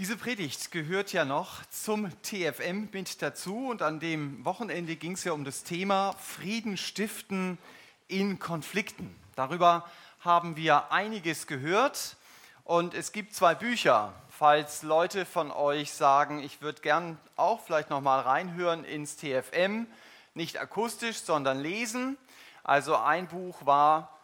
Diese Predigt gehört ja noch zum TFM mit dazu und an dem Wochenende ging es ja um das Thema Frieden stiften in Konflikten. Darüber haben wir einiges gehört und es gibt zwei Bücher, falls Leute von euch sagen, ich würde gern auch vielleicht noch mal reinhören ins TFM, nicht akustisch, sondern lesen. Also ein Buch war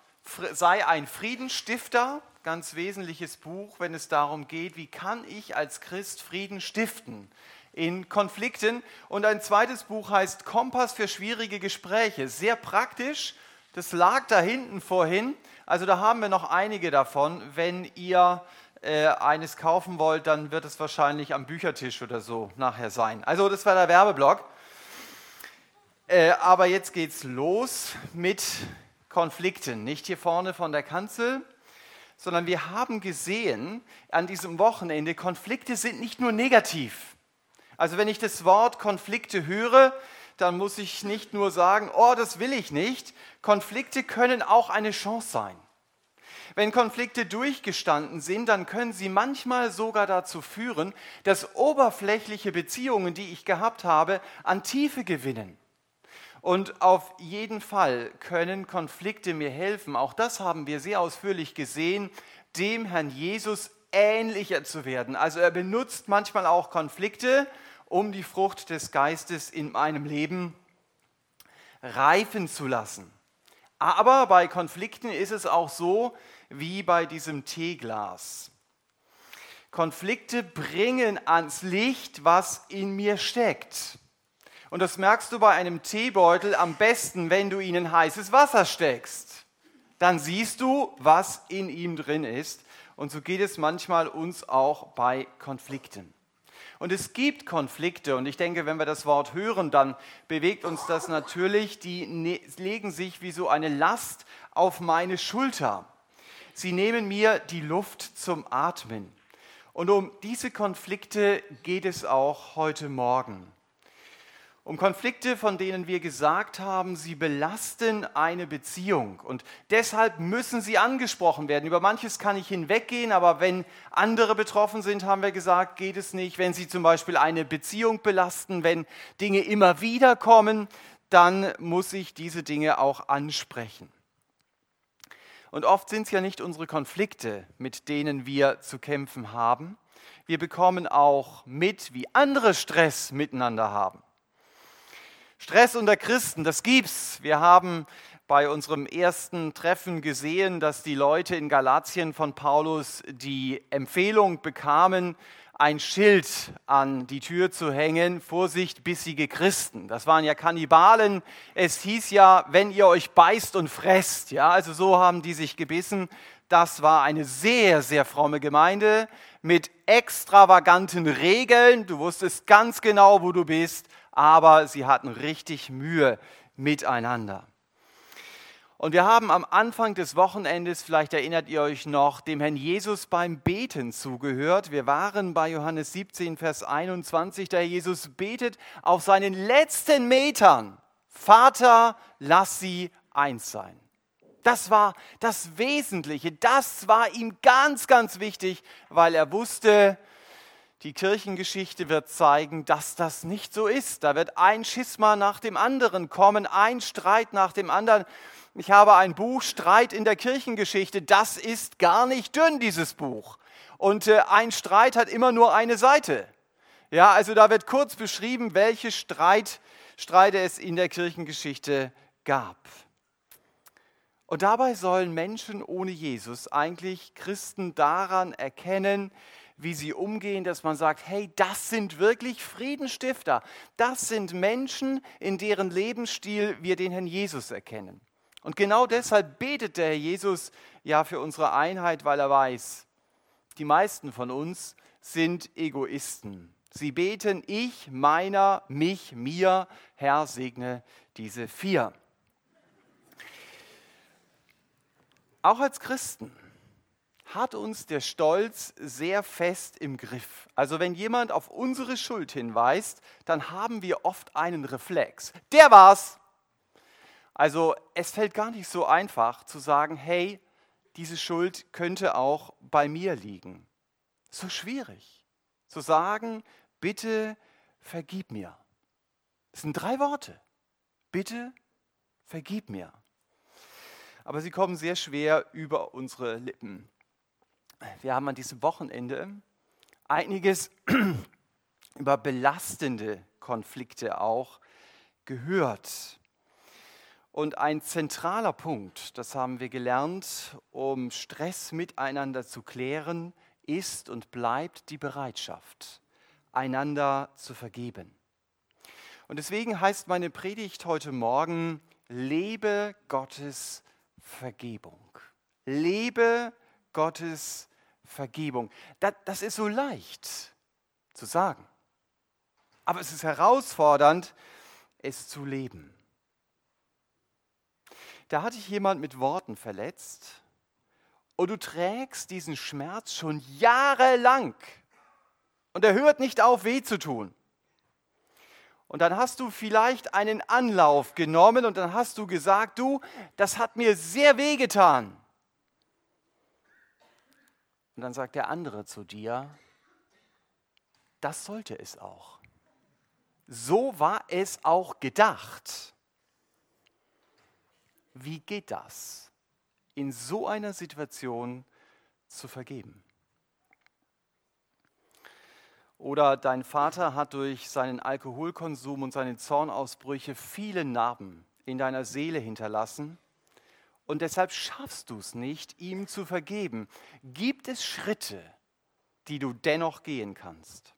sei ein Friedenstifter ganz wesentliches Buch, wenn es darum geht, wie kann ich als Christ Frieden stiften in Konflikten. Und ein zweites Buch heißt Kompass für schwierige Gespräche. Sehr praktisch. Das lag da hinten vorhin. Also da haben wir noch einige davon. Wenn ihr äh, eines kaufen wollt, dann wird es wahrscheinlich am Büchertisch oder so nachher sein. Also das war der Werbeblock. Äh, aber jetzt geht's los mit Konflikten. Nicht hier vorne von der Kanzel, sondern wir haben gesehen an diesem Wochenende, Konflikte sind nicht nur negativ. Also wenn ich das Wort Konflikte höre, dann muss ich nicht nur sagen, oh, das will ich nicht. Konflikte können auch eine Chance sein. Wenn Konflikte durchgestanden sind, dann können sie manchmal sogar dazu führen, dass oberflächliche Beziehungen, die ich gehabt habe, an Tiefe gewinnen. Und auf jeden Fall können Konflikte mir helfen, auch das haben wir sehr ausführlich gesehen, dem Herrn Jesus ähnlicher zu werden. Also er benutzt manchmal auch Konflikte, um die Frucht des Geistes in meinem Leben reifen zu lassen. Aber bei Konflikten ist es auch so wie bei diesem Teeglas. Konflikte bringen ans Licht, was in mir steckt. Und das merkst du bei einem Teebeutel am besten, wenn du ihn in heißes Wasser steckst. Dann siehst du, was in ihm drin ist. Und so geht es manchmal uns auch bei Konflikten. Und es gibt Konflikte und ich denke, wenn wir das Wort hören, dann bewegt uns das natürlich, die ne-, legen sich wie so eine Last auf meine Schulter. Sie nehmen mir die Luft zum Atmen. Und um diese Konflikte geht es auch heute Morgen um Konflikte, von denen wir gesagt haben, sie belasten eine Beziehung und deshalb müssen sie angesprochen werden. Über manches kann ich hinweggehen, aber wenn andere betroffen sind, haben wir gesagt, geht es nicht. Wenn sie zum Beispiel eine Beziehung belasten, wenn Dinge immer wieder kommen, dann muss ich diese Dinge auch ansprechen. Und oft sind es ja nicht unsere Konflikte, mit denen wir zu kämpfen haben. Wir bekommen auch mit, wie andere Stress miteinander haben. Stress unter Christen, das gibt's. Wir haben bei unserem ersten Treffen gesehen, dass die Leute in Galatien von Paulus die Empfehlung bekamen, ein Schild an die Tür zu hängen, Vorsicht, bissige Christen. Das waren ja Kannibalen. Es hieß ja, wenn ihr euch beißt und fresst. Ja, also so haben die sich gebissen. Das war eine sehr, sehr fromme Gemeinde mit extravaganten Regeln. Du wusstest ganz genau, wo du bist aber sie hatten richtig Mühe miteinander. Und wir haben am Anfang des Wochenendes, vielleicht erinnert ihr euch noch, dem Herrn Jesus beim Beten zugehört. Wir waren bei Johannes 17, Vers 21, da Jesus betet auf seinen letzten Metern, Vater, lass sie eins sein. Das war das Wesentliche, das war ihm ganz, ganz wichtig, weil er wusste, die Kirchengeschichte wird zeigen, dass das nicht so ist. Da wird ein Schisma nach dem anderen kommen, ein Streit nach dem anderen. Ich habe ein Buch Streit in der Kirchengeschichte. Das ist gar nicht dünn, dieses Buch. Und äh, ein Streit hat immer nur eine Seite. Ja, also da wird kurz beschrieben, welche Streit, Streite es in der Kirchengeschichte gab. Und dabei sollen Menschen ohne Jesus eigentlich Christen daran erkennen, wie sie umgehen, dass man sagt, hey, das sind wirklich Friedenstifter. Das sind Menschen, in deren Lebensstil wir den Herrn Jesus erkennen. Und genau deshalb betet der Herr Jesus ja für unsere Einheit, weil er weiß, die meisten von uns sind Egoisten. Sie beten, ich, meiner, mich, mir, Herr, segne diese vier. Auch als Christen hat uns der Stolz sehr fest im Griff. Also wenn jemand auf unsere Schuld hinweist, dann haben wir oft einen Reflex. Der war's. Also es fällt gar nicht so einfach zu sagen, hey, diese Schuld könnte auch bei mir liegen. So schwierig. Zu sagen, bitte vergib mir. Das sind drei Worte. Bitte vergib mir. Aber sie kommen sehr schwer über unsere Lippen. Wir haben an diesem Wochenende einiges über belastende Konflikte auch gehört. Und ein zentraler Punkt, das haben wir gelernt, um Stress miteinander zu klären, ist und bleibt die Bereitschaft, einander zu vergeben. Und deswegen heißt meine Predigt heute Morgen, lebe Gottes Vergebung. Lebe Gottes Vergebung. Das, das ist so leicht zu sagen. Aber es ist herausfordernd, es zu leben. Da hat dich jemand mit Worten verletzt und du trägst diesen Schmerz schon jahrelang und er hört nicht auf, weh zu tun. Und dann hast du vielleicht einen Anlauf genommen und dann hast du gesagt, du, das hat mir sehr weh getan. Und dann sagt der andere zu dir, das sollte es auch. So war es auch gedacht. Wie geht das, in so einer Situation zu vergeben? Oder dein Vater hat durch seinen Alkoholkonsum und seine Zornausbrüche viele Narben in deiner Seele hinterlassen und deshalb schaffst du es nicht, ihm zu vergeben. Gibt es Schritte, die du dennoch gehen kannst?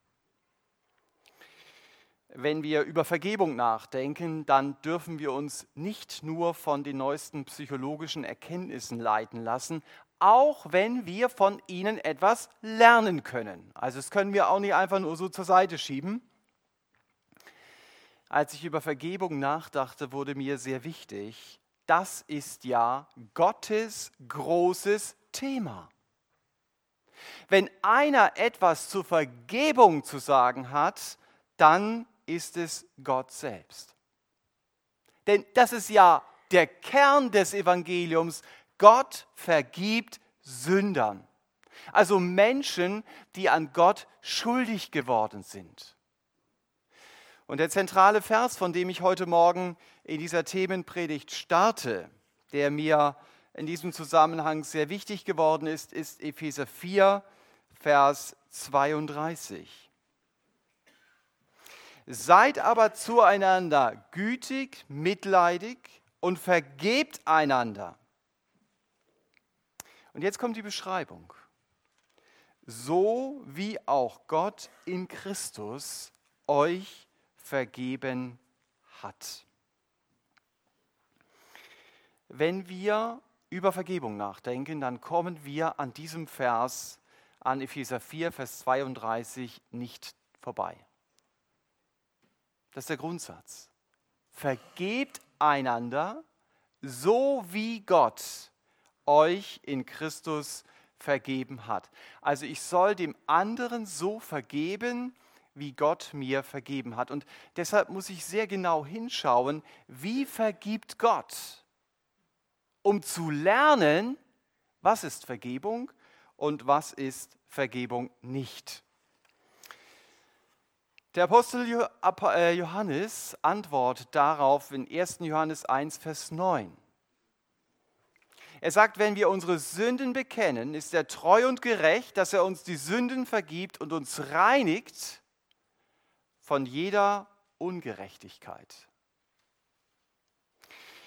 Wenn wir über Vergebung nachdenken, dann dürfen wir uns nicht nur von den neuesten psychologischen Erkenntnissen leiten lassen, auch wenn wir von ihnen etwas lernen können. Also das können wir auch nicht einfach nur so zur Seite schieben. Als ich über Vergebung nachdachte, wurde mir sehr wichtig, das ist ja Gottes großes Thema. Wenn einer etwas zur Vergebung zu sagen hat, dann ist es Gott selbst. Denn das ist ja der Kern des Evangeliums. Gott vergibt Sündern. Also Menschen, die an Gott schuldig geworden sind. Und der zentrale Vers, von dem ich heute Morgen in dieser Themenpredigt starte, der mir in diesem Zusammenhang sehr wichtig geworden ist, ist Epheser 4, Vers 32. Seid aber zueinander gütig, mitleidig und vergebt einander. Und jetzt kommt die Beschreibung. So wie auch Gott in Christus euch vergeben hat. Wenn wir über Vergebung nachdenken, dann kommen wir an diesem Vers, an Epheser 4, Vers 32, nicht vorbei. Das ist der Grundsatz. Vergebt einander, so wie Gott euch in Christus vergeben hat. Also ich soll dem anderen so vergeben, wie Gott mir vergeben hat. Und deshalb muss ich sehr genau hinschauen, wie vergibt Gott, um zu lernen, was ist Vergebung und was ist Vergebung nicht. Der Apostel äh, Johannes antwortet darauf in 1. Johannes 1, Vers 9. Er sagt, wenn wir unsere Sünden bekennen, ist er treu und gerecht, dass er uns die Sünden vergibt und uns reinigt von jeder Ungerechtigkeit.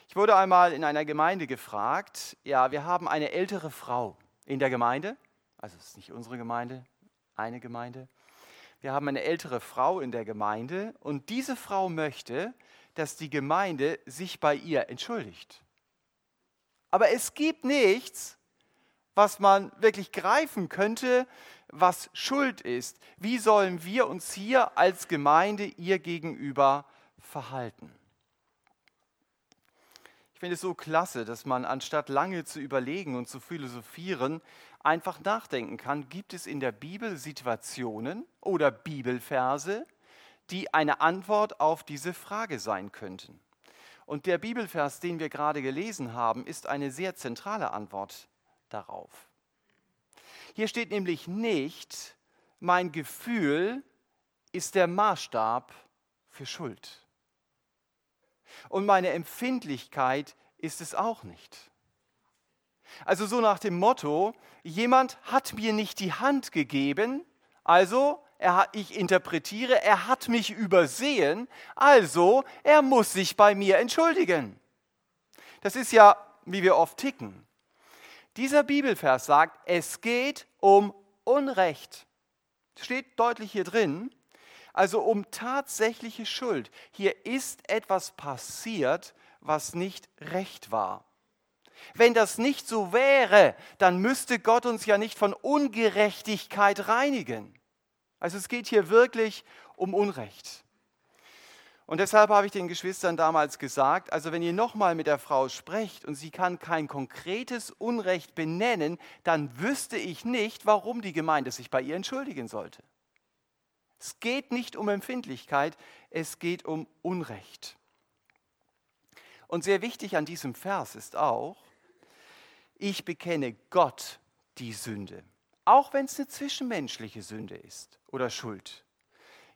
Ich wurde einmal in einer Gemeinde gefragt, ja, wir haben eine ältere Frau in der Gemeinde, also es ist nicht unsere Gemeinde, eine Gemeinde, wir haben eine ältere Frau in der Gemeinde und diese Frau möchte, dass die Gemeinde sich bei ihr entschuldigt. Aber es gibt nichts, was man wirklich greifen könnte, was Schuld ist. Wie sollen wir uns hier als Gemeinde ihr gegenüber verhalten? Ich finde es so klasse, dass man anstatt lange zu überlegen und zu philosophieren, einfach nachdenken kann, gibt es in der Bibel Situationen oder Bibelverse, die eine Antwort auf diese Frage sein könnten. Und der Bibelvers, den wir gerade gelesen haben, ist eine sehr zentrale Antwort darauf. Hier steht nämlich nicht, mein Gefühl ist der Maßstab für Schuld. Und meine Empfindlichkeit ist es auch nicht. Also so nach dem Motto, jemand hat mir nicht die Hand gegeben, also er, ich interpretiere, er hat mich übersehen, also er muss sich bei mir entschuldigen. Das ist ja, wie wir oft ticken. Dieser Bibelvers sagt, es geht um Unrecht. Steht deutlich hier drin. Also um tatsächliche Schuld. Hier ist etwas passiert, was nicht recht war. Wenn das nicht so wäre, dann müsste Gott uns ja nicht von Ungerechtigkeit reinigen. Also es geht hier wirklich um Unrecht. Und deshalb habe ich den Geschwistern damals gesagt, also wenn ihr nochmal mit der Frau sprecht und sie kann kein konkretes Unrecht benennen, dann wüsste ich nicht, warum die Gemeinde sich bei ihr entschuldigen sollte. Es geht nicht um Empfindlichkeit, es geht um Unrecht. Und sehr wichtig an diesem Vers ist auch, ich bekenne Gott die Sünde, auch wenn es eine zwischenmenschliche Sünde ist oder Schuld.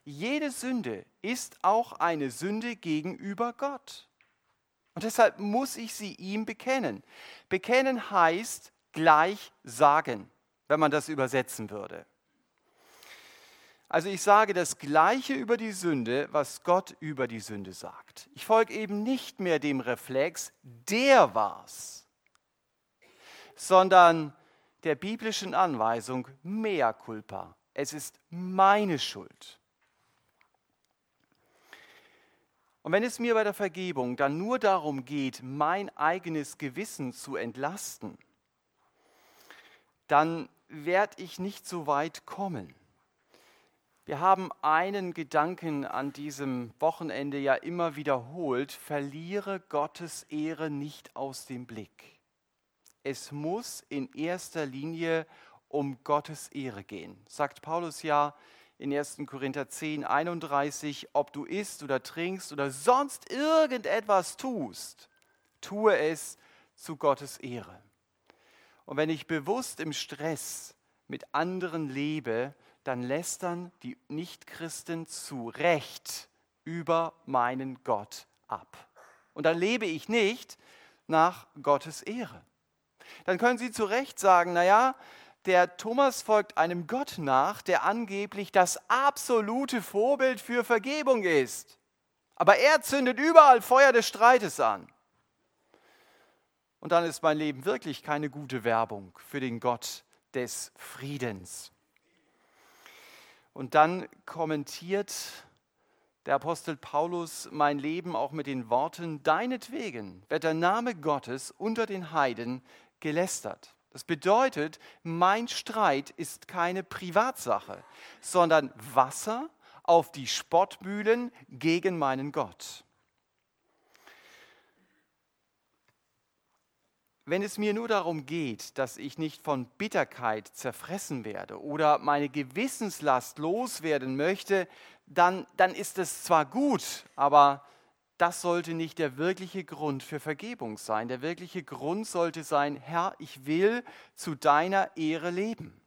Jede Sünde ist auch eine Sünde gegenüber Gott. Und deshalb muss ich sie ihm bekennen. Bekennen heißt gleich sagen, wenn man das übersetzen würde. Also ich sage das Gleiche über die Sünde, was Gott über die Sünde sagt. Ich folge eben nicht mehr dem Reflex, der war's, sondern der biblischen Anweisung, mea culpa. Es ist meine Schuld. Und wenn es mir bei der Vergebung dann nur darum geht, mein eigenes Gewissen zu entlasten, dann werde ich nicht so weit kommen. Wir haben einen Gedanken an diesem Wochenende ja immer wiederholt, verliere Gottes Ehre nicht aus dem Blick. Es muss in erster Linie um Gottes Ehre gehen, sagt Paulus ja in 1. Korinther 10, 31, ob du isst oder trinkst oder sonst irgendetwas tust, tue es zu Gottes Ehre. Und wenn ich bewusst im Stress mit anderen lebe, dann lästern die Nichtchristen zu Recht über meinen Gott ab. Und dann lebe ich nicht nach Gottes Ehre. Dann können sie zu Recht sagen, naja, der Thomas folgt einem Gott nach, der angeblich das absolute Vorbild für Vergebung ist. Aber er zündet überall Feuer des Streites an. Und dann ist mein Leben wirklich keine gute Werbung für den Gott des Friedens. Und dann kommentiert der Apostel Paulus mein Leben auch mit den Worten, deinetwegen wird der Name Gottes unter den Heiden gelästert. Das bedeutet, mein Streit ist keine Privatsache, sondern Wasser auf die Spottmühlen gegen meinen Gott. Wenn es mir nur darum geht, dass ich nicht von Bitterkeit zerfressen werde oder meine Gewissenslast loswerden möchte, dann, dann ist es zwar gut, aber das sollte nicht der wirkliche Grund für Vergebung sein. Der wirkliche Grund sollte sein, Herr, ich will zu deiner Ehre leben.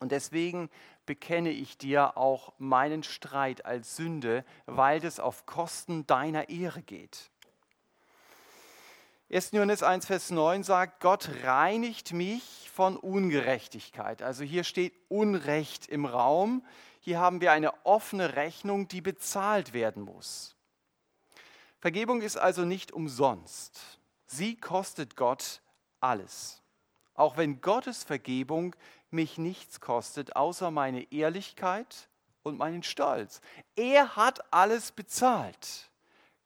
Und deswegen bekenne ich dir auch meinen Streit als Sünde, weil das auf Kosten deiner Ehre geht. 1. Johannes 1, Vers 9 sagt, Gott reinigt mich von Ungerechtigkeit. Also hier steht Unrecht im Raum. Hier haben wir eine offene Rechnung, die bezahlt werden muss. Vergebung ist also nicht umsonst. Sie kostet Gott alles. Auch wenn Gottes Vergebung mich nichts kostet, außer meine Ehrlichkeit und meinen Stolz. Er hat alles bezahlt.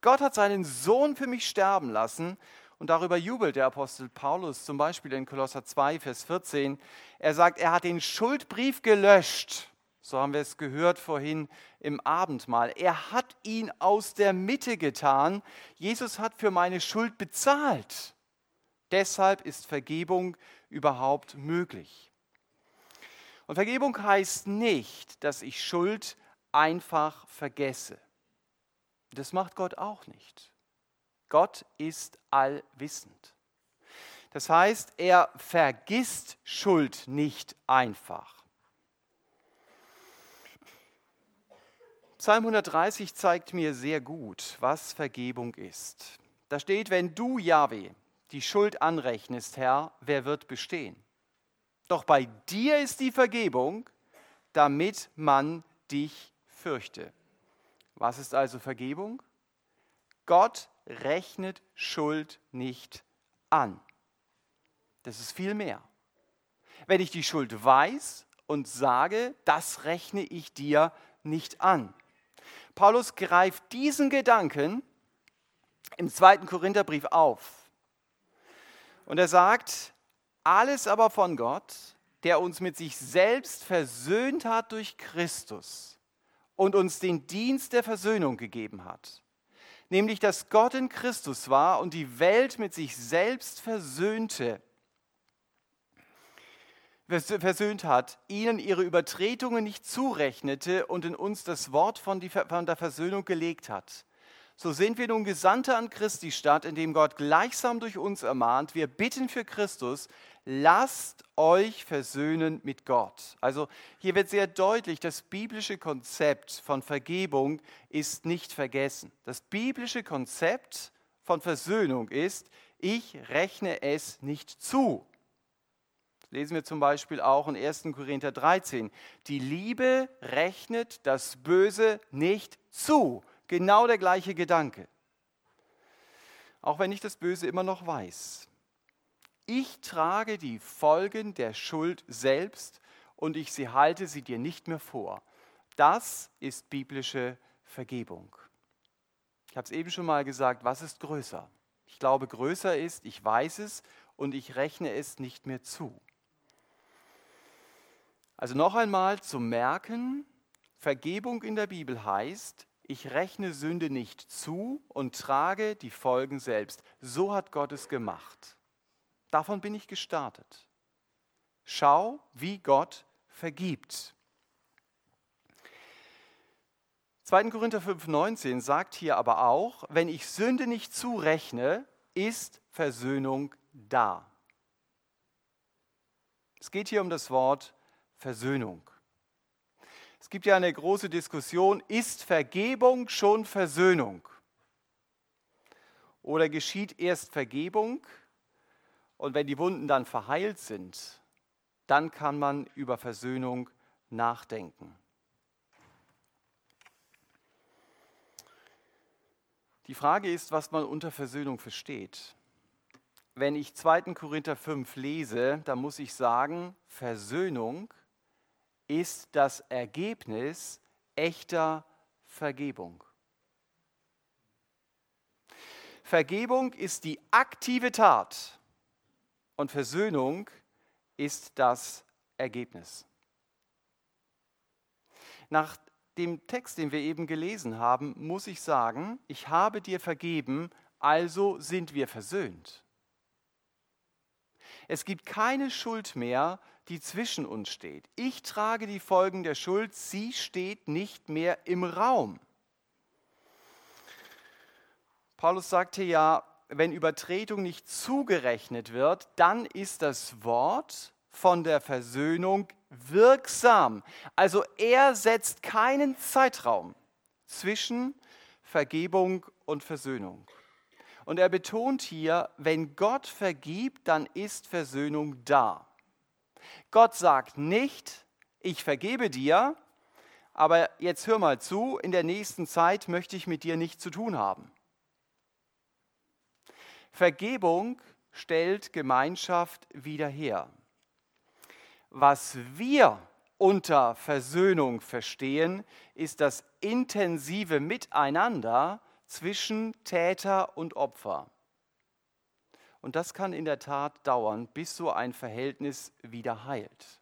Gott hat seinen Sohn für mich sterben lassen und darüber jubelt der Apostel Paulus zum Beispiel in Kolosser 2, Vers 14. Er sagt, er hat den Schuldbrief gelöscht. So haben wir es gehört vorhin im Abendmahl. Er hat ihn aus der Mitte getan. Jesus hat für meine Schuld bezahlt. Deshalb ist Vergebung überhaupt möglich. Und Vergebung heißt nicht, dass ich Schuld einfach vergesse. Das macht Gott auch nicht. Gott ist allwissend. Das heißt, er vergisst Schuld nicht einfach. Psalm 130 zeigt mir sehr gut, was Vergebung ist. Da steht, wenn du, Yahweh, die Schuld anrechnest, Herr, wer wird bestehen? Doch bei dir ist die Vergebung, damit man dich fürchte. Was ist also Vergebung? Gott rechnet Schuld nicht an. Das ist viel mehr. Wenn ich die Schuld weiß und sage, das rechne ich dir nicht an. Paulus greift diesen Gedanken im zweiten Korintherbrief auf. Und er sagt, alles aber von Gott, der uns mit sich selbst versöhnt hat durch Christus und uns den Dienst der Versöhnung gegeben hat. Nämlich, dass Gott in Christus war und die Welt mit sich selbst versöhnte versöhnt hat, ihnen ihre Übertretungen nicht zurechnete und in uns das Wort von, der Versöhnung gelegt hat. So sind wir nun Gesandte an Christi Stadt, indem Gott gleichsam durch uns ermahnt. Wir bitten für Christus, lasst euch versöhnen mit Gott. Also hier wird sehr deutlich, das biblische Konzept von Vergebung ist nicht vergessen. Das biblische Konzept von Versöhnung ist, ich rechne es nicht zu lesen wir zum Beispiel auch in 1. Korinther 13. Die Liebe rechnet das Böse nicht zu. Genau der gleiche Gedanke. Auch wenn ich das Böse immer noch weiß. Ich trage die Folgen der Schuld selbst und ich sie halte sie dir nicht mehr vor. Das ist biblische Vergebung. Ich habe es eben schon mal gesagt, was ist größer? Ich glaube, größer ist, ich weiß es und ich rechne es nicht mehr zu. Also noch einmal zu merken, Vergebung in der Bibel heißt, ich rechne Sünde nicht zu und trage die Folgen selbst. So hat Gott es gemacht. Davon bin ich gestartet. Schau, wie Gott vergibt. 2. Korinther 5,19 sagt hier aber auch, wenn ich Sünde nicht zurechne, ist Versöhnung da. Es geht hier um das Wort Versöhnung. Es gibt ja eine große Diskussion, ist Vergebung schon Versöhnung? Oder geschieht erst Vergebung und wenn die Wunden dann verheilt sind, dann kann man über Versöhnung nachdenken. Die Frage ist, was man unter Versöhnung versteht. Wenn ich 2. Korinther 5 lese, dann muss ich sagen, Versöhnung ist das Ergebnis echter Vergebung. Vergebung ist die aktive Tat und Versöhnung ist das Ergebnis. Nach dem Text, den wir eben gelesen haben, muss ich sagen, ich habe dir vergeben, also sind wir versöhnt. Es gibt keine Schuld mehr, die zwischen uns steht. Ich trage die Folgen der Schuld, sie steht nicht mehr im Raum. Paulus sagte ja, wenn Übertretung nicht zugerechnet wird, dann ist das Wort von der Versöhnung wirksam. Also er setzt keinen Zeitraum zwischen Vergebung und Versöhnung. Und er betont hier, wenn Gott vergibt, dann ist Versöhnung da. Gott sagt nicht, ich vergebe dir, aber jetzt hör mal zu, in der nächsten Zeit möchte ich mit dir nichts zu tun haben. Vergebung stellt Gemeinschaft wieder her. Was wir unter Versöhnung verstehen, ist das intensive Miteinander zwischen Täter und Opfer. Und das kann in der Tat dauern, bis so ein Verhältnis wieder heilt.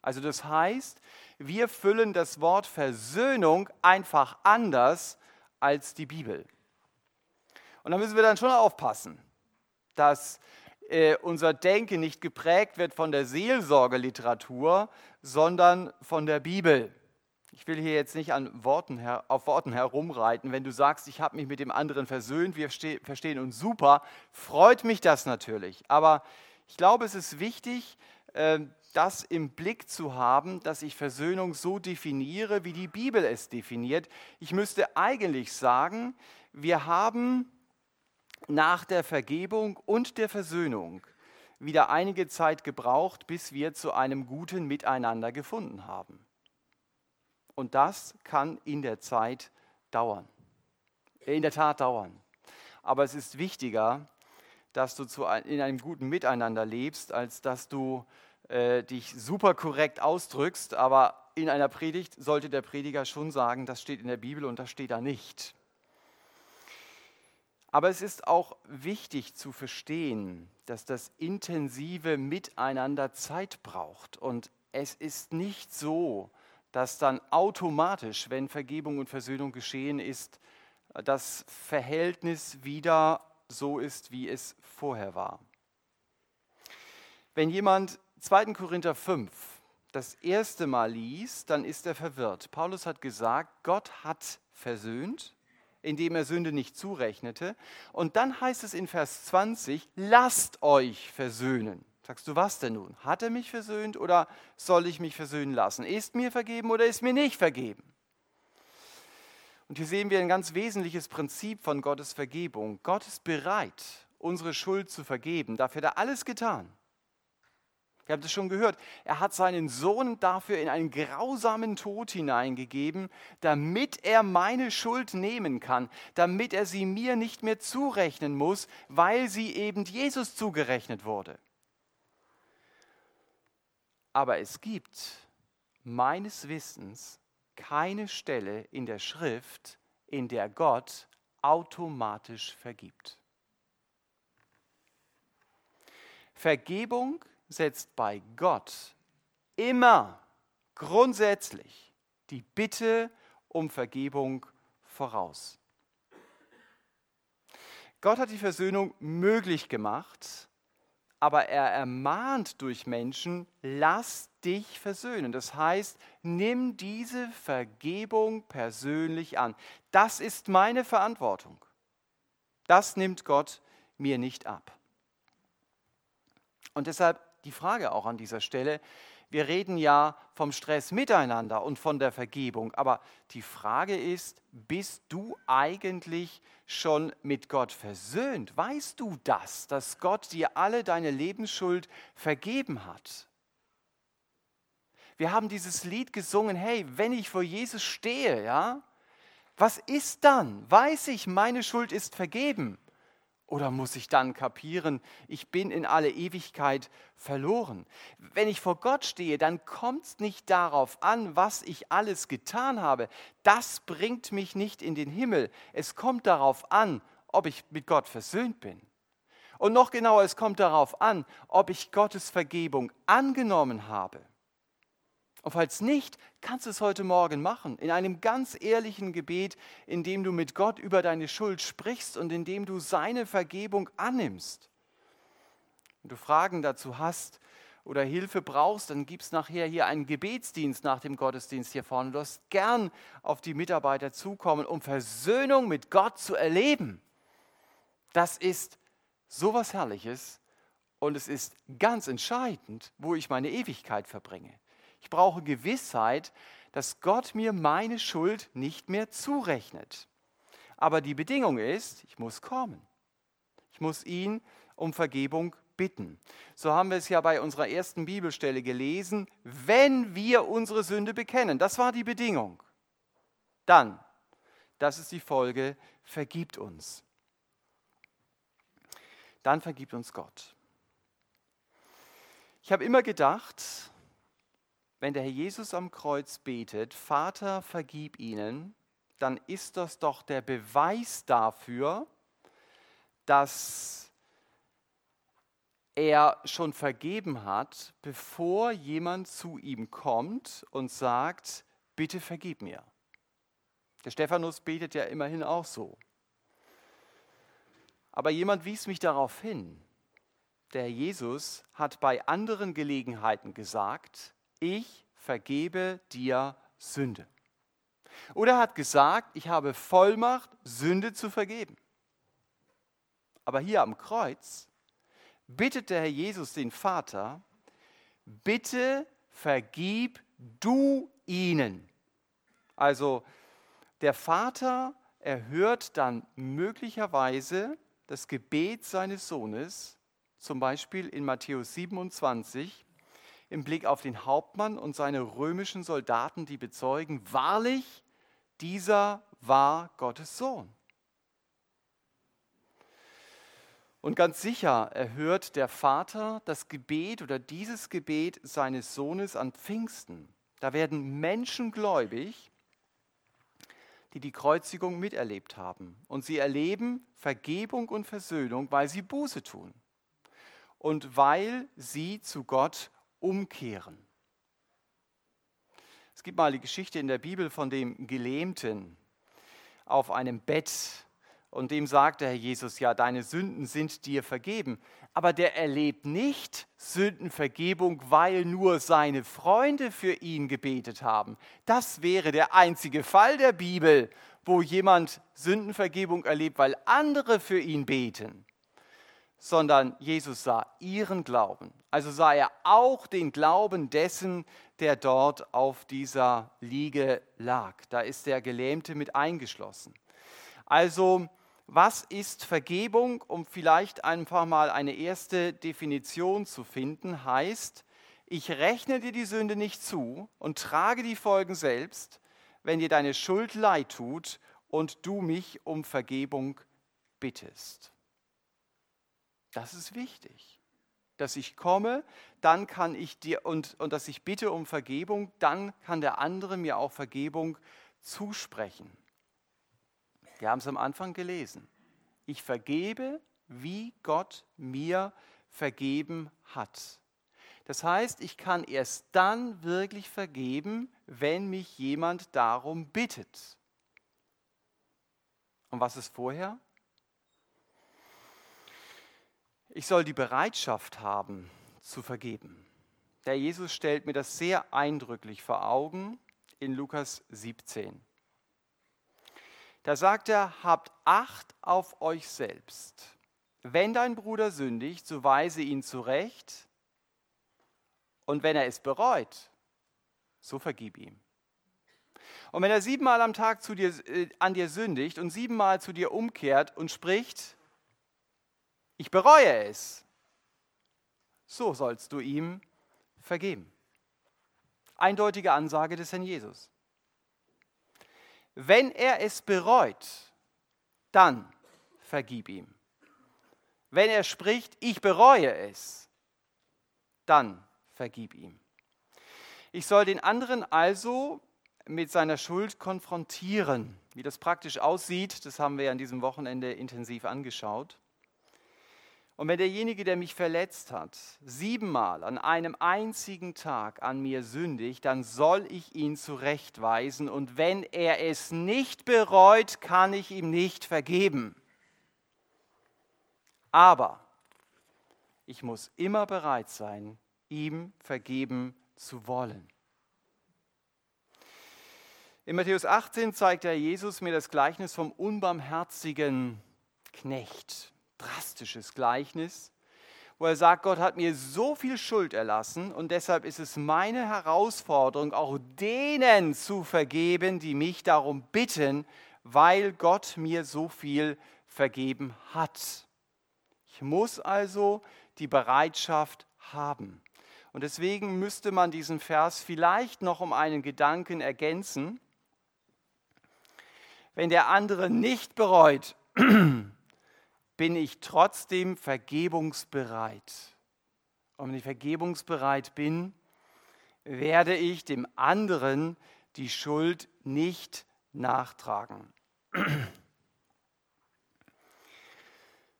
Also das heißt, wir füllen das Wort Versöhnung einfach anders als die Bibel. Und da müssen wir dann schon aufpassen, dass äh, unser Denken nicht geprägt wird von der Seelsorgeliteratur, sondern von der Bibel. Ich will hier jetzt nicht an Worten auf Worten herumreiten. Wenn du sagst, ich habe mich mit dem anderen versöhnt, wir verstehen uns super, freut mich das natürlich. Aber ich glaube, es ist wichtig, ähm, das im Blick zu haben, dass ich Versöhnung so definiere, wie die Bibel es definiert. Ich müsste eigentlich sagen, wir haben nach der Vergebung und der Versöhnung wieder einige Zeit gebraucht, bis wir zu einem guten Miteinander gefunden haben. Und das kann in der Zeit dauern. In der Tat dauern. Aber es ist wichtiger, dass du zu, in einem guten Miteinander lebst, als dass du äh, dich super korrekt ausdrückst. Aber in einer Predigt sollte der Prediger schon sagen, das steht in der Bibel und das steht da nicht. Aber es ist auch wichtig zu verstehen, dass das intensive Miteinander Zeit braucht. Und es ist nicht so, dass dann automatisch, wenn Vergebung und Versöhnung geschehen ist, das Verhältnis wieder so ist, wie es vorher war. Wenn jemand 2. Korinther 5 das erste Mal liest, dann ist er verwirrt. Paulus hat gesagt, Gott hat versöhnt indem er Sünde nicht zurechnete. Und dann heißt es in Vers 20, lasst euch versöhnen. Sagst du, was denn nun? Hat er mich versöhnt oder soll ich mich versöhnen lassen? Ist mir vergeben oder ist mir nicht vergeben? Und hier sehen wir ein ganz wesentliches Prinzip von Gottes Vergebung. Gott ist bereit, unsere Schuld zu vergeben. Dafür hat er alles getan. Ihr habt es schon gehört. Er hat seinen Sohn dafür in einen grausamen Tod hineingegeben, damit er meine Schuld nehmen kann, damit er sie mir nicht mehr zurechnen muss, weil sie eben Jesus zugerechnet wurde. Aber es gibt meines Wissens keine Stelle in der Schrift, in der Gott automatisch vergibt. Vergebung setzt bei Gott immer grundsätzlich die Bitte um Vergebung voraus. Gott hat die Versöhnung möglich gemacht, aber er ermahnt durch Menschen, lass dich versöhnen. Das heißt, nimm diese Vergebung persönlich an. Das ist meine Verantwortung. Das nimmt Gott mir nicht ab. Und deshalb die Frage auch an dieser Stelle. Wir reden ja vom Stress miteinander und von der Vergebung, aber die Frage ist, bist du eigentlich schon mit Gott versöhnt? Weißt du das, dass Gott dir alle deine Lebensschuld vergeben hat? Wir haben dieses Lied gesungen, hey, wenn ich vor Jesus stehe, ja, was ist dann? Weiß ich, meine Schuld ist vergeben. Oder muss ich dann kapieren, ich bin in alle Ewigkeit verloren? Wenn ich vor Gott stehe, dann kommt es nicht darauf an, was ich alles getan habe. Das bringt mich nicht in den Himmel. Es kommt darauf an, ob ich mit Gott versöhnt bin. Und noch genauer, es kommt darauf an, ob ich Gottes Vergebung angenommen habe. Und falls nicht, kannst du es heute Morgen machen, in einem ganz ehrlichen Gebet, in dem du mit Gott über deine Schuld sprichst und in dem du seine Vergebung annimmst. Wenn du Fragen dazu hast oder Hilfe brauchst, dann gibt es nachher hier einen Gebetsdienst nach dem Gottesdienst hier vorne. Du hast gern auf die Mitarbeiter zukommen, um Versöhnung mit Gott zu erleben. Das ist sowas Herrliches und es ist ganz entscheidend, wo ich meine Ewigkeit verbringe. Ich brauche Gewissheit, dass Gott mir meine Schuld nicht mehr zurechnet. Aber die Bedingung ist, ich muss kommen. Ich muss ihn um Vergebung bitten. So haben wir es ja bei unserer ersten Bibelstelle gelesen, wenn wir unsere Sünde bekennen. Das war die Bedingung. Dann, das ist die Folge, vergibt uns. Dann vergibt uns Gott. Ich habe immer gedacht, wenn der Herr Jesus am Kreuz betet, Vater, vergib ihnen, dann ist das doch der Beweis dafür, dass er schon vergeben hat, bevor jemand zu ihm kommt und sagt, bitte vergib mir. Der Stephanus betet ja immerhin auch so. Aber jemand wies mich darauf hin. Der Jesus hat bei anderen Gelegenheiten gesagt, ich vergebe dir Sünde. Oder er hat gesagt, ich habe Vollmacht, Sünde zu vergeben. Aber hier am Kreuz bittet der Herr Jesus den Vater, bitte vergib du ihnen. Also der Vater erhört dann möglicherweise das Gebet seines Sohnes, zum Beispiel in Matthäus 27, im Blick auf den Hauptmann und seine römischen Soldaten, die bezeugen, wahrlich, dieser war Gottes Sohn. Und ganz sicher erhört der Vater das Gebet oder dieses Gebet seines Sohnes an Pfingsten. Da werden Menschen gläubig, die die Kreuzigung miterlebt haben. Und sie erleben Vergebung und Versöhnung, weil sie Buße tun und weil sie zu Gott umkehren. Es gibt mal die Geschichte in der Bibel von dem Gelähmten auf einem Bett und dem sagt der Herr Jesus, ja, deine Sünden sind dir vergeben. Aber der erlebt nicht Sündenvergebung, weil nur seine Freunde für ihn gebetet haben. Das wäre der einzige Fall der Bibel, wo jemand Sündenvergebung erlebt, weil andere für ihn beten. Sondern Jesus sah ihren Glauben. Also sah er auch den Glauben dessen, der dort auf dieser Liege lag. Da ist der Gelähmte mit eingeschlossen. Also was ist Vergebung? Um vielleicht einfach mal eine erste Definition zu finden, heißt, ich rechne dir die Sünde nicht zu und trage die Folgen selbst, wenn dir deine Schuld leid tut und du mich um Vergebung bittest. Das ist wichtig. Dass ich komme, dann kann ich dir und, und dass ich bitte um Vergebung, dann kann der andere mir auch Vergebung zusprechen. Wir haben es am Anfang gelesen. Ich vergebe, wie Gott mir vergeben hat. Das heißt, ich kann erst dann wirklich vergeben, wenn mich jemand darum bittet. Und was ist vorher? Ich soll die Bereitschaft haben zu vergeben. Der Jesus stellt mir das sehr eindrücklich vor Augen in Lukas 17. Da sagt er, habt Acht auf euch selbst. Wenn dein Bruder sündigt, so weise ihn zurecht. Und wenn er es bereut, so vergib ihm. Und wenn er siebenmal am Tag zu dir, äh, an dir sündigt und siebenmal zu dir umkehrt und spricht, ich bereue es, so sollst du ihm vergeben. Eindeutige Ansage des Herrn Jesus. Wenn er es bereut, dann vergib ihm. Wenn er spricht, ich bereue es, dann vergib ihm. Ich soll den anderen also mit seiner Schuld konfrontieren. Wie das praktisch aussieht, das haben wir an diesem Wochenende intensiv angeschaut. Und wenn derjenige, der mich verletzt hat, siebenmal an einem einzigen Tag an mir sündigt, dann soll ich ihn zurechtweisen. Und wenn er es nicht bereut, kann ich ihm nicht vergeben. Aber ich muss immer bereit sein, ihm vergeben zu wollen. In Matthäus 18 zeigt er Jesus mir das Gleichnis vom unbarmherzigen Knecht drastisches Gleichnis, wo er sagt, Gott hat mir so viel Schuld erlassen und deshalb ist es meine Herausforderung, auch denen zu vergeben, die mich darum bitten, weil Gott mir so viel vergeben hat. Ich muss also die Bereitschaft haben. Und deswegen müsste man diesen Vers vielleicht noch um einen Gedanken ergänzen. Wenn der andere nicht bereut, bin ich trotzdem vergebungsbereit. Und wenn ich vergebungsbereit bin, werde ich dem anderen die Schuld nicht nachtragen.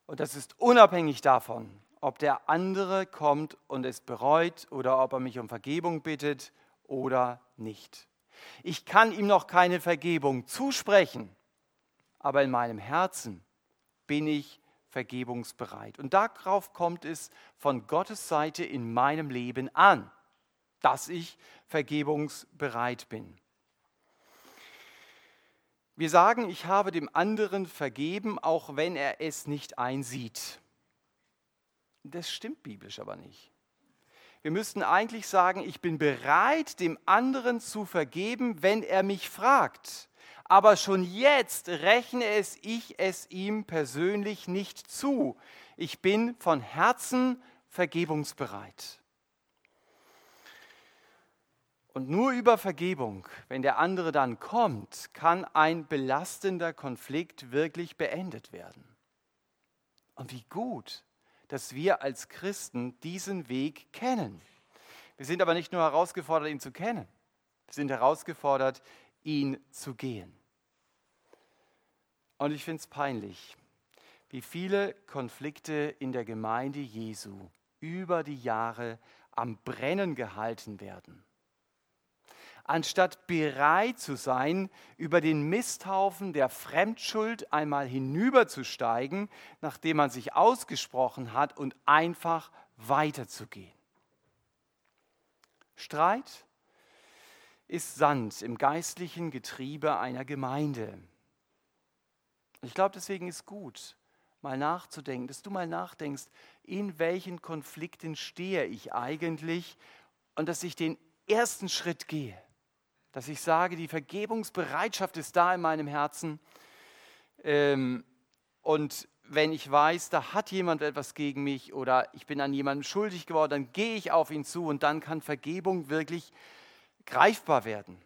Und das ist unabhängig davon, ob der andere kommt und es bereut oder ob er mich um Vergebung bittet oder nicht. Ich kann ihm noch keine Vergebung zusprechen, aber in meinem Herzen bin ich vergebungsbereit. Und darauf kommt es von Gottes Seite in meinem Leben an, dass ich vergebungsbereit bin. Wir sagen, ich habe dem anderen vergeben, auch wenn er es nicht einsieht. Das stimmt biblisch aber nicht. Wir müssten eigentlich sagen, ich bin bereit, dem anderen zu vergeben, wenn er mich fragt. Aber schon jetzt rechne es ich es ihm persönlich nicht zu. Ich bin von Herzen vergebungsbereit. Und nur über Vergebung, wenn der andere dann kommt, kann ein belastender Konflikt wirklich beendet werden. Und wie gut, dass wir als Christen diesen Weg kennen. Wir sind aber nicht nur herausgefordert, ihn zu kennen, wir sind herausgefordert, ihn zu gehen. Und ich finde es peinlich, wie viele Konflikte in der Gemeinde Jesu über die Jahre am Brennen gehalten werden anstatt bereit zu sein, über den Misthaufen der Fremdschuld einmal hinüberzusteigen, nachdem man sich ausgesprochen hat und einfach weiterzugehen. Streit ist Sand im geistlichen Getriebe einer Gemeinde. Ich glaube, deswegen ist gut, mal nachzudenken, dass du mal nachdenkst, in welchen Konflikten stehe ich eigentlich und dass ich den ersten Schritt gehe dass ich sage, die Vergebungsbereitschaft ist da in meinem Herzen. Ähm, und wenn ich weiß, da hat jemand etwas gegen mich oder ich bin an jemandem schuldig geworden, dann gehe ich auf ihn zu und dann kann Vergebung wirklich greifbar werden.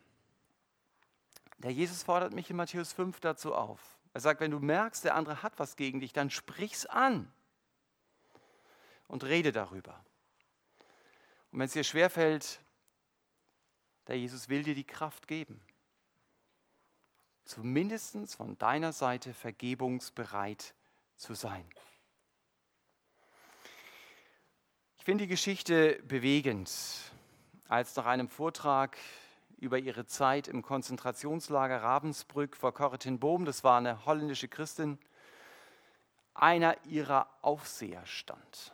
Der Jesus fordert mich in Matthäus 5 dazu auf. Er sagt, wenn du merkst, der andere hat was gegen dich, dann sprich's an und rede darüber. Und wenn es dir schwerfällt, der Jesus will dir die Kraft geben. Zumindest von deiner Seite vergebungsbereit zu sein. Ich finde die Geschichte bewegend, als nach einem Vortrag über ihre Zeit im Konzentrationslager Ravensbrück vor Corritenboom, das war eine holländische Christin, einer ihrer Aufseher stand.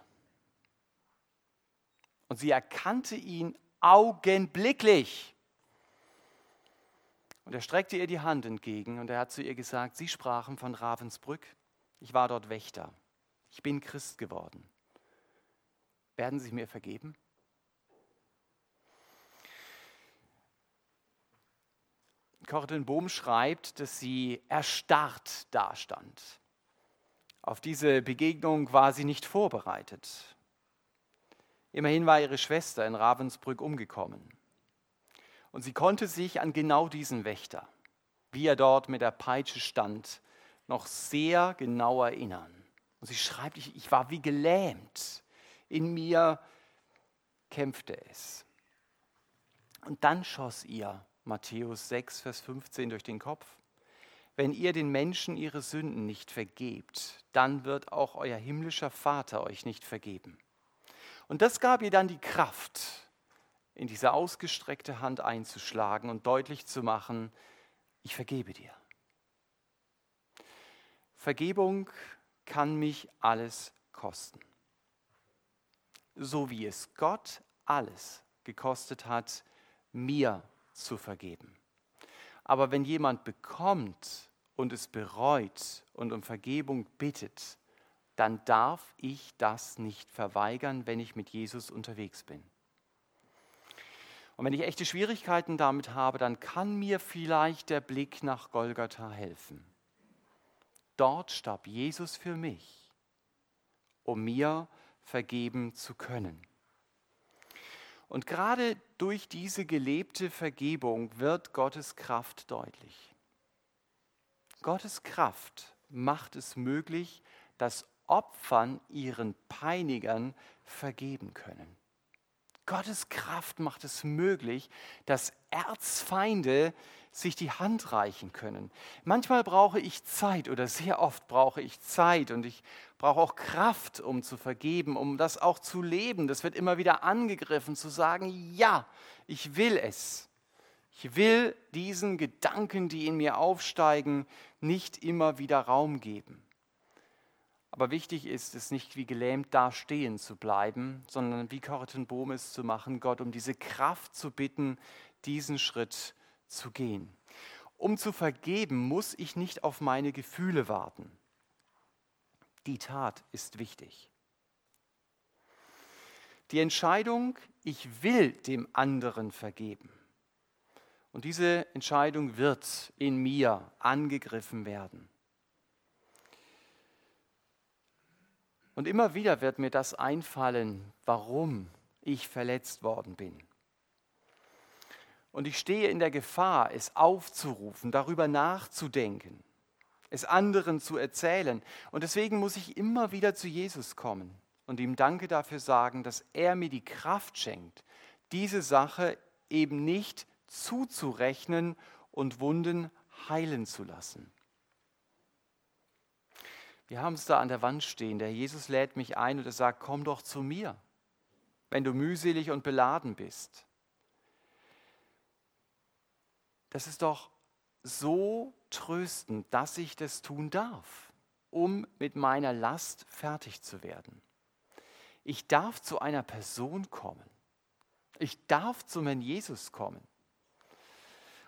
Und sie erkannte ihn augenblicklich. Und er streckte ihr die Hand entgegen und er hat zu ihr gesagt, Sie sprachen von Ravensbrück, ich war dort Wächter, ich bin Christ geworden. Werden Sie mir vergeben? Corten Bohm schreibt, dass sie erstarrt dastand. Auf diese Begegnung war sie nicht vorbereitet. Immerhin war ihre Schwester in Ravensbrück umgekommen. Und sie konnte sich an genau diesen Wächter, wie er dort mit der Peitsche stand, noch sehr genau erinnern. Und sie schreibt, ich, ich war wie gelähmt. In mir kämpfte es. Und dann schoss ihr Matthäus 6, Vers 15 durch den Kopf. Wenn ihr den Menschen ihre Sünden nicht vergebt, dann wird auch euer himmlischer Vater euch nicht vergeben. Und das gab ihr dann die Kraft, in diese ausgestreckte Hand einzuschlagen und deutlich zu machen, ich vergebe dir. Vergebung kann mich alles kosten. So wie es Gott alles gekostet hat, mir zu vergeben. Aber wenn jemand bekommt und es bereut und um Vergebung bittet, dann darf ich das nicht verweigern, wenn ich mit Jesus unterwegs bin. Und wenn ich echte Schwierigkeiten damit habe, dann kann mir vielleicht der Blick nach Golgatha helfen. Dort starb Jesus für mich, um mir vergeben zu können. Und gerade durch diese gelebte Vergebung wird Gottes Kraft deutlich. Gottes Kraft macht es möglich, dass Opfern, ihren Peinigern vergeben können. Gottes Kraft macht es möglich, dass Erzfeinde sich die Hand reichen können. Manchmal brauche ich Zeit oder sehr oft brauche ich Zeit und ich brauche auch Kraft, um zu vergeben, um das auch zu leben. Das wird immer wieder angegriffen, zu sagen, ja, ich will es. Ich will diesen Gedanken, die in mir aufsteigen, nicht immer wieder Raum geben. Aber wichtig ist es nicht wie gelähmt dastehen zu bleiben, sondern wie Corten Bohm es zu machen, Gott um diese Kraft zu bitten, diesen Schritt zu gehen. Um zu vergeben, muss ich nicht auf meine Gefühle warten. Die Tat ist wichtig. Die Entscheidung, ich will dem anderen vergeben. Und diese Entscheidung wird in mir angegriffen werden. Und immer wieder wird mir das einfallen, warum ich verletzt worden bin. Und ich stehe in der Gefahr, es aufzurufen, darüber nachzudenken, es anderen zu erzählen. Und deswegen muss ich immer wieder zu Jesus kommen und ihm Danke dafür sagen, dass er mir die Kraft schenkt, diese Sache eben nicht zuzurechnen und Wunden heilen zu lassen. Wir haben es da an der Wand stehen. Der Jesus lädt mich ein und er sagt, komm doch zu mir, wenn du mühselig und beladen bist. Das ist doch so tröstend, dass ich das tun darf, um mit meiner Last fertig zu werden. Ich darf zu einer Person kommen. Ich darf zu meinem Jesus kommen.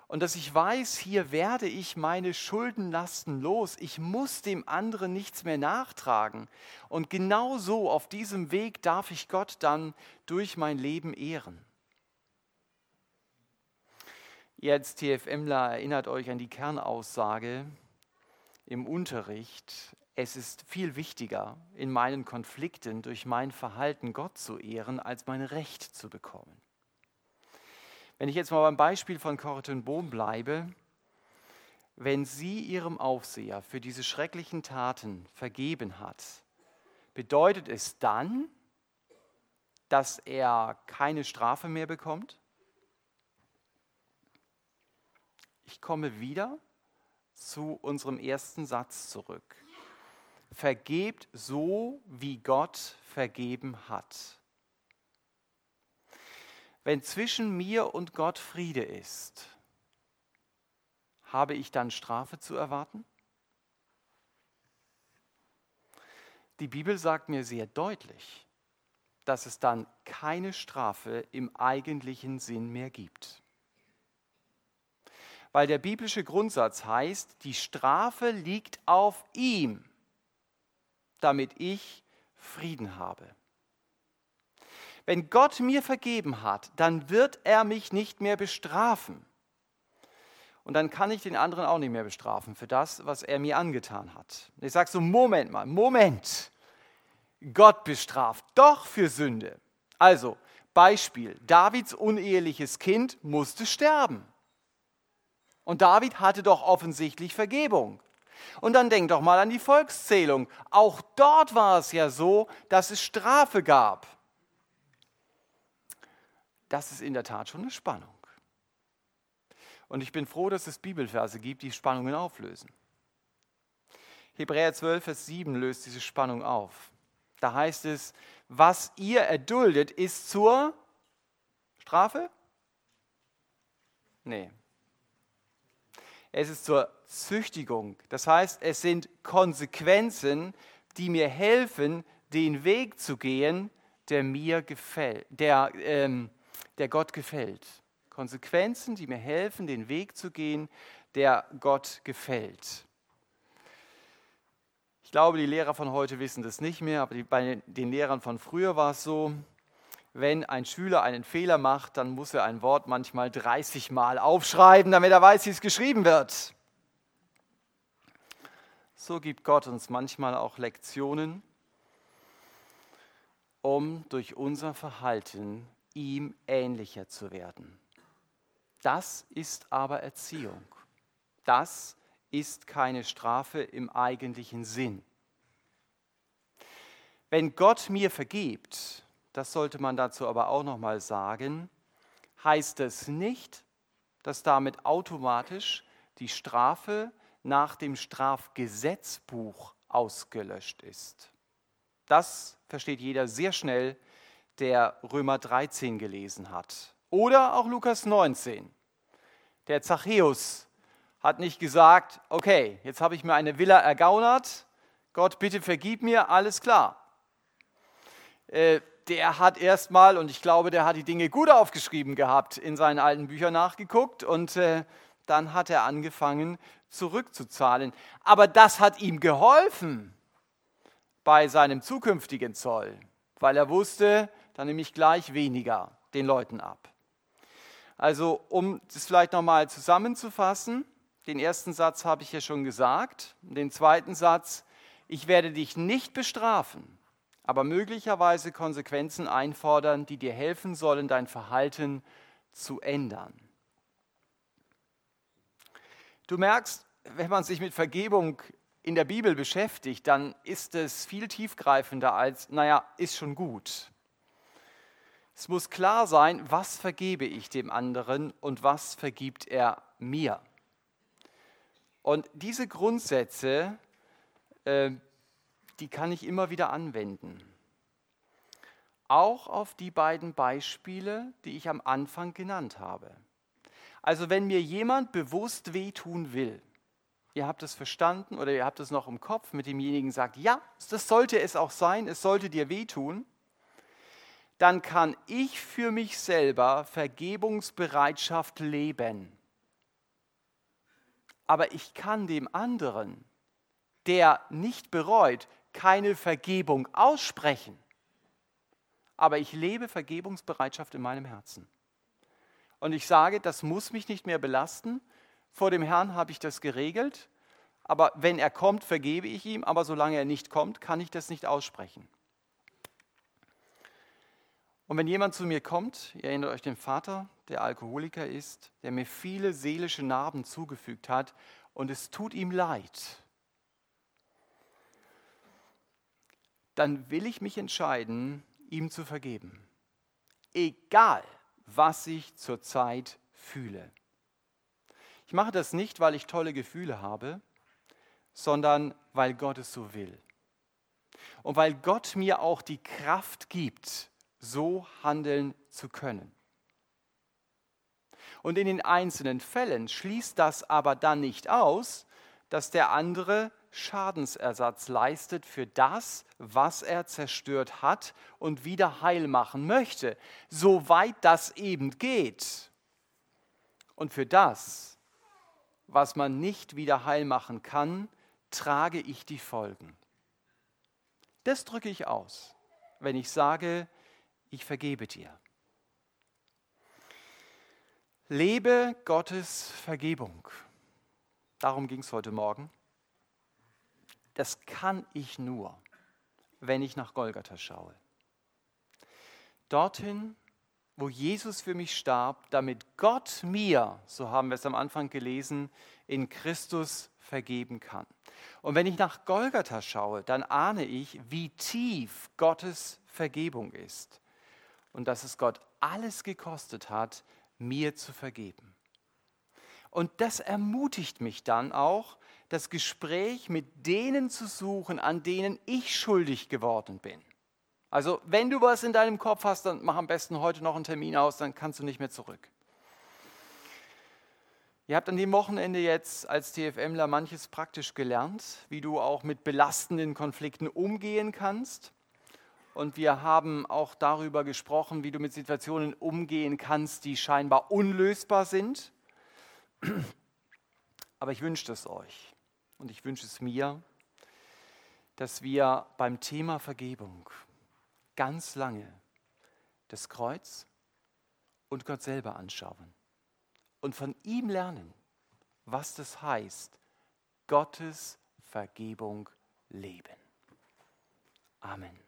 Und dass ich weiß, hier werde ich meine Schuldenlasten los. Ich muss dem anderen nichts mehr nachtragen. Und genau so auf diesem Weg darf ich Gott dann durch mein Leben ehren. Als TFMler erinnert euch an die Kernaussage im Unterricht. Es ist viel wichtiger, in meinen Konflikten durch mein Verhalten Gott zu ehren, als mein Recht zu bekommen. Wenn ich jetzt mal beim Beispiel von Corrigan Bohm bleibe, wenn sie ihrem Aufseher für diese schrecklichen Taten vergeben hat, bedeutet es dann, dass er keine Strafe mehr bekommt? Ich komme wieder zu unserem ersten Satz zurück. Vergebt so, wie Gott vergeben hat. Wenn zwischen mir und Gott Friede ist, habe ich dann Strafe zu erwarten? Die Bibel sagt mir sehr deutlich, dass es dann keine Strafe im eigentlichen Sinn mehr gibt weil der biblische Grundsatz heißt, die Strafe liegt auf ihm, damit ich Frieden habe. Wenn Gott mir vergeben hat, dann wird er mich nicht mehr bestrafen. Und dann kann ich den anderen auch nicht mehr bestrafen für das, was er mir angetan hat. Ich sage so, Moment mal, Moment. Gott bestraft doch für Sünde. Also, Beispiel, Davids uneheliches Kind musste sterben. Und David hatte doch offensichtlich Vergebung. Und dann denk doch mal an die Volkszählung. Auch dort war es ja so, dass es Strafe gab. Das ist in der Tat schon eine Spannung. Und ich bin froh, dass es Bibelverse gibt, die Spannungen auflösen. Hebräer 12, Vers 7 löst diese Spannung auf. Da heißt es, was ihr erduldet, ist zur Strafe? Nee, es ist zur Züchtigung. Das heißt, es sind Konsequenzen, die mir helfen, den Weg zu gehen, der mir gefällt, der, ähm, der Gott gefällt. Konsequenzen, die mir helfen, den Weg zu gehen, der Gott gefällt. Ich glaube, die Lehrer von heute wissen das nicht mehr, aber bei den Lehrern von früher war es so, wenn ein Schüler einen Fehler macht, dann muss er ein Wort manchmal 30 Mal aufschreiben, damit er weiß, wie es geschrieben wird. So gibt Gott uns manchmal auch Lektionen, um durch unser Verhalten ihm ähnlicher zu werden. Das ist aber Erziehung. Das ist keine Strafe im eigentlichen Sinn. Wenn Gott mir vergibt, das sollte man dazu aber auch noch mal sagen, heißt es nicht, dass damit automatisch die Strafe nach dem Strafgesetzbuch ausgelöscht ist. Das versteht jeder sehr schnell, der Römer 13 gelesen hat. Oder auch Lukas 19. Der Zachäus hat nicht gesagt, okay, jetzt habe ich mir eine Villa ergaunert, Gott bitte vergib mir, alles klar. Äh, der hat erstmal, und ich glaube, der hat die Dinge gut aufgeschrieben gehabt, in seinen alten Büchern nachgeguckt und äh, dann hat er angefangen zurückzuzahlen. Aber das hat ihm geholfen bei seinem zukünftigen Zoll, weil er wusste, dann nehme ich gleich weniger den Leuten ab. Also um das vielleicht nochmal zusammenzufassen, den ersten Satz habe ich ja schon gesagt, den zweiten Satz, ich werde dich nicht bestrafen, aber möglicherweise Konsequenzen einfordern, die dir helfen sollen, dein Verhalten zu ändern. Du merkst, wenn man sich mit Vergebung in der Bibel beschäftigt, dann ist es viel tiefgreifender als, naja, ist schon gut. Es muss klar sein, was vergebe ich dem anderen und was vergibt er mir. Und diese Grundsätze, äh, die kann ich immer wieder anwenden. Auch auf die beiden Beispiele, die ich am Anfang genannt habe. Also wenn mir jemand bewusst wehtun will, ihr habt es verstanden oder ihr habt es noch im Kopf, mit demjenigen sagt, ja, das sollte es auch sein, es sollte dir wehtun, dann kann ich für mich selber Vergebungsbereitschaft leben. Aber ich kann dem anderen, der nicht bereut, keine Vergebung aussprechen. Aber ich lebe Vergebungsbereitschaft in meinem Herzen. Und ich sage, das muss mich nicht mehr belasten. Vor dem Herrn habe ich das geregelt. Aber wenn er kommt, vergebe ich ihm. Aber solange er nicht kommt, kann ich das nicht aussprechen. Und wenn jemand zu mir kommt, ihr erinnert euch den Vater, der Alkoholiker ist, der mir viele seelische Narben zugefügt hat und es tut ihm leid, dann will ich mich entscheiden, ihm zu vergeben. Egal, was ich zurzeit fühle. Ich mache das nicht, weil ich tolle Gefühle habe, sondern weil Gott es so will. Und weil Gott mir auch die Kraft gibt, so handeln zu können. Und in den einzelnen Fällen schließt das aber dann nicht aus, dass der andere Schadensersatz leistet für das, was er zerstört hat und wieder heil machen möchte, soweit das eben geht. Und für das, was man nicht wieder heil machen kann, trage ich die Folgen. Das drücke ich aus, wenn ich sage, ich vergebe dir. Lebe Gottes Vergebung. Darum ging es heute Morgen. Das kann ich nur, wenn ich nach Golgatha schaue. Dorthin, wo Jesus für mich starb, damit Gott mir, so haben wir es am Anfang gelesen, in Christus vergeben kann. Und wenn ich nach Golgatha schaue, dann ahne ich, wie tief Gottes Vergebung ist und dass es Gott alles gekostet hat, mir zu vergeben. Und das ermutigt mich dann auch, das Gespräch mit denen zu suchen, an denen ich schuldig geworden bin. Also wenn du was in deinem Kopf hast, dann mach am besten heute noch einen Termin aus, dann kannst du nicht mehr zurück. Ihr habt an dem Wochenende jetzt als TFMler manches praktisch gelernt, wie du auch mit belastenden Konflikten umgehen kannst und wir haben auch darüber gesprochen, wie du mit Situationen umgehen kannst, die scheinbar unlösbar sind. Aber ich wünsche es euch und ich wünsche es mir, dass wir beim Thema Vergebung ganz lange das Kreuz und Gott selber anschauen und von ihm lernen, was das heißt, Gottes Vergebung leben. Amen.